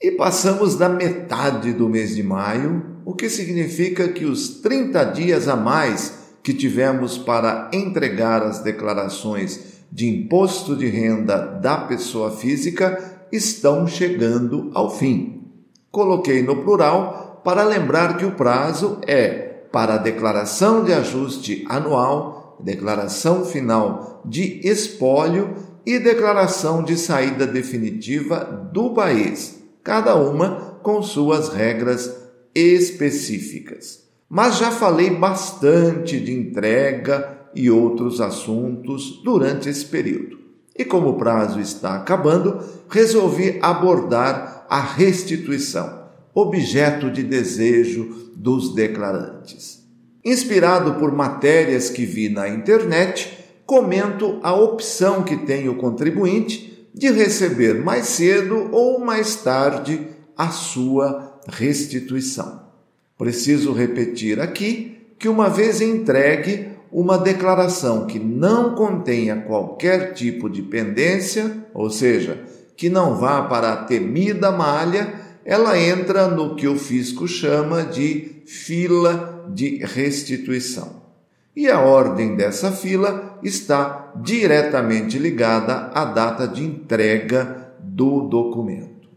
E passamos da metade do mês de maio, o que significa que os 30 dias a mais que tivemos para entregar as declarações de imposto de renda da pessoa física estão chegando ao fim. Coloquei no plural para lembrar que o prazo é para a declaração de ajuste anual, declaração final de espólio e declaração de saída definitiva do país cada uma com suas regras específicas. Mas já falei bastante de entrega e outros assuntos durante esse período. E como o prazo está acabando, resolvi abordar a restituição, objeto de desejo dos declarantes. Inspirado por matérias que vi na internet, comento a opção que tem o contribuinte de receber mais cedo ou mais tarde a sua restituição. Preciso repetir aqui que, uma vez entregue uma declaração que não contenha qualquer tipo de pendência, ou seja, que não vá para a temida malha, ela entra no que o fisco chama de fila de restituição e a ordem dessa fila está diretamente ligada à data de entrega do documento.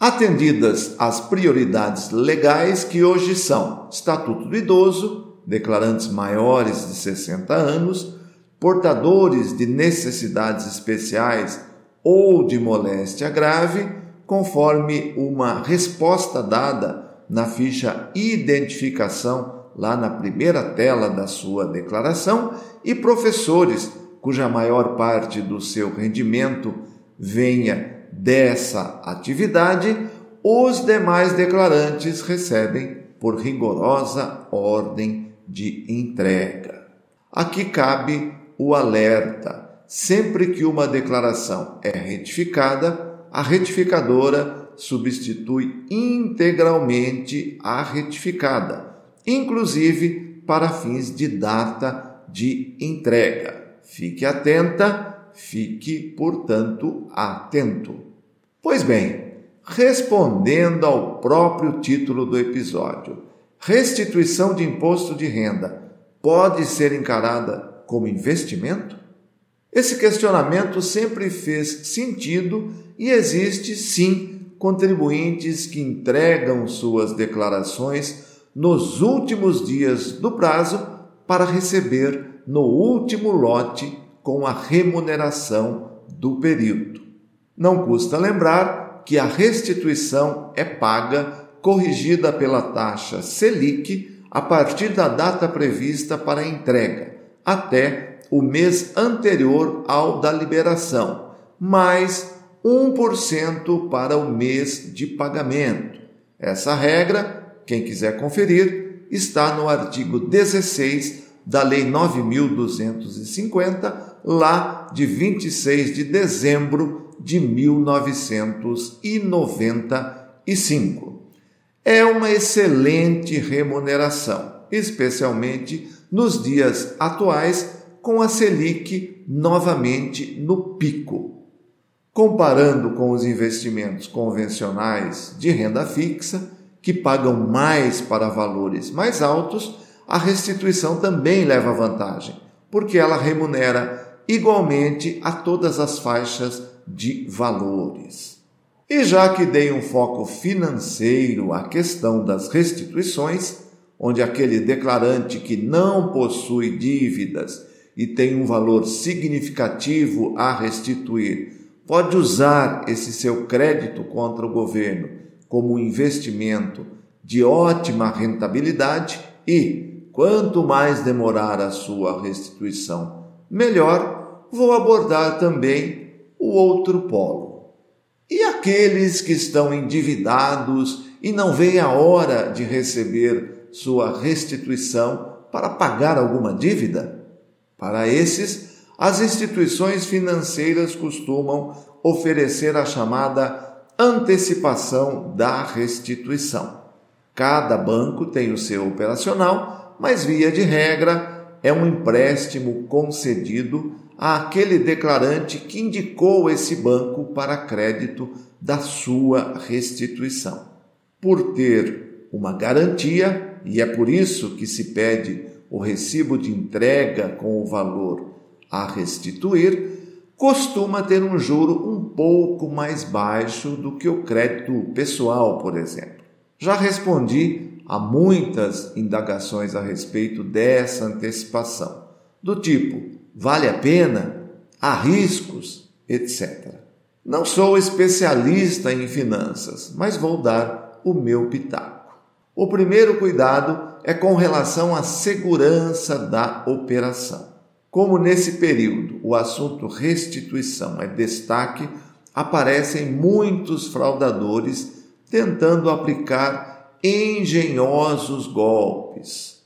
Atendidas as prioridades legais que hoje são Estatuto do Idoso, declarantes maiores de 60 anos, portadores de necessidades especiais ou de moléstia grave, conforme uma resposta dada na ficha Identificação lá na primeira tela da sua declaração, e professores cuja maior parte do seu rendimento venha dessa atividade, os demais declarantes recebem por rigorosa ordem de entrega. Aqui cabe o alerta: sempre que uma declaração é retificada, a retificadora substitui integralmente a retificada inclusive para fins de data de entrega. Fique atenta, fique, portanto, atento. Pois bem, respondendo ao próprio título do episódio, restituição de imposto de renda pode ser encarada como investimento? Esse questionamento sempre fez sentido e existe sim contribuintes que entregam suas declarações nos últimos dias do prazo para receber no último lote com a remuneração do período. Não custa lembrar que a restituição é paga corrigida pela taxa Selic a partir da data prevista para a entrega, até o mês anterior ao da liberação, mais 1% para o mês de pagamento. Essa regra quem quiser conferir, está no artigo 16 da Lei 9250, lá de 26 de dezembro de 1995. É uma excelente remuneração, especialmente nos dias atuais com a Selic novamente no pico. Comparando com os investimentos convencionais de renda fixa, que pagam mais para valores mais altos, a restituição também leva vantagem, porque ela remunera igualmente a todas as faixas de valores. E já que dei um foco financeiro à questão das restituições, onde aquele declarante que não possui dívidas e tem um valor significativo a restituir pode usar esse seu crédito contra o governo como um investimento de ótima rentabilidade e, quanto mais demorar a sua restituição, melhor, vou abordar também o outro polo. E aqueles que estão endividados e não vê a hora de receber sua restituição para pagar alguma dívida? Para esses, as instituições financeiras costumam oferecer a chamada antecipação da restituição. Cada banco tem o seu operacional, mas via de regra é um empréstimo concedido àquele declarante que indicou esse banco para crédito da sua restituição. Por ter uma garantia, e é por isso que se pede o recibo de entrega com o valor a restituir, costuma ter um juro um pouco mais baixo do que o crédito pessoal, por exemplo. Já respondi a muitas indagações a respeito dessa antecipação, do tipo: vale a pena? Há riscos? etc. Não sou especialista em finanças, mas vou dar o meu pitaco. O primeiro cuidado é com relação à segurança da operação. Como nesse período o assunto restituição é destaque, aparecem muitos fraudadores tentando aplicar engenhosos golpes.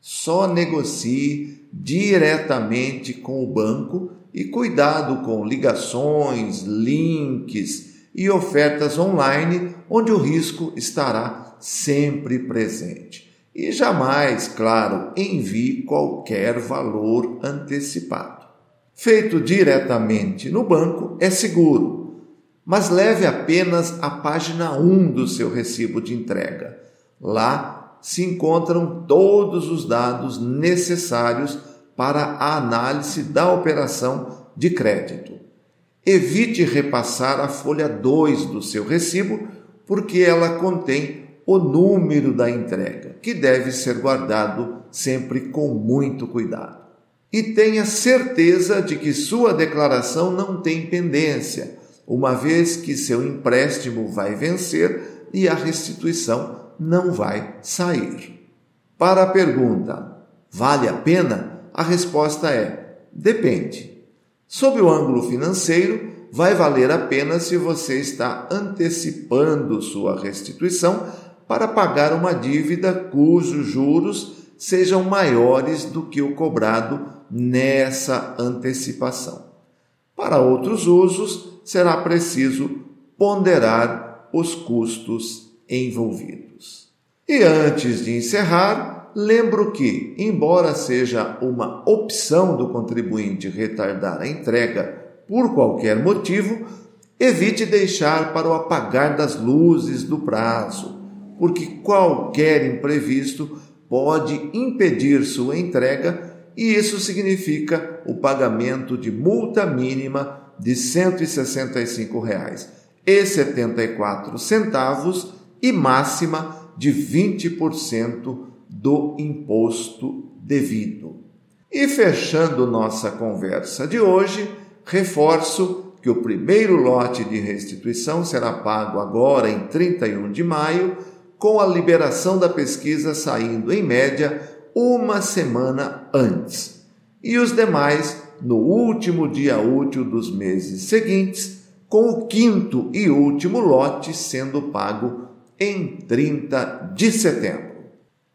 Só negocie diretamente com o banco e cuidado com ligações, links e ofertas online, onde o risco estará sempre presente. E jamais, claro, envie qualquer valor antecipado. Feito diretamente no banco é seguro, mas leve apenas a página 1 do seu recibo de entrega. Lá se encontram todos os dados necessários para a análise da operação de crédito. Evite repassar a folha 2 do seu recibo, porque ela contém o número da entrega, que deve ser guardado sempre com muito cuidado. E tenha certeza de que sua declaração não tem pendência, uma vez que seu empréstimo vai vencer e a restituição não vai sair. Para a pergunta: vale a pena? A resposta é: depende. Sob o ângulo financeiro, vai valer a pena se você está antecipando sua restituição para pagar uma dívida cujos juros sejam maiores do que o cobrado nessa antecipação. Para outros usos, será preciso ponderar os custos envolvidos. E antes de encerrar, Lembro que, embora seja uma opção do contribuinte retardar a entrega por qualquer motivo, evite deixar para o apagar das luzes do prazo, porque qualquer imprevisto pode impedir sua entrega e isso significa o pagamento de multa mínima de R$ 165,74 e máxima de 20% do imposto devido. E fechando nossa conversa de hoje, reforço que o primeiro lote de restituição será pago agora em 31 de maio, com a liberação da pesquisa saindo em média uma semana antes, e os demais no último dia útil dos meses seguintes, com o quinto e último lote sendo pago em 30 de setembro.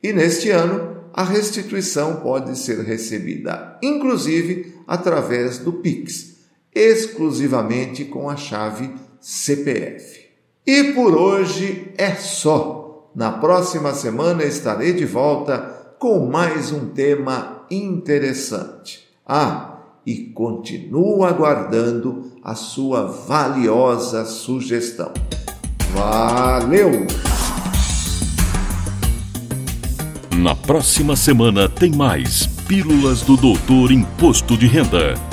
E neste ano, a restituição pode ser recebida, inclusive através do Pix, exclusivamente com a chave CPF. E por hoje é só. Na próxima semana estarei de volta com mais um tema interessante. Ah, e continuo aguardando a sua valiosa sugestão. Valeu! Na próxima semana tem mais Pílulas do Doutor Imposto de Renda.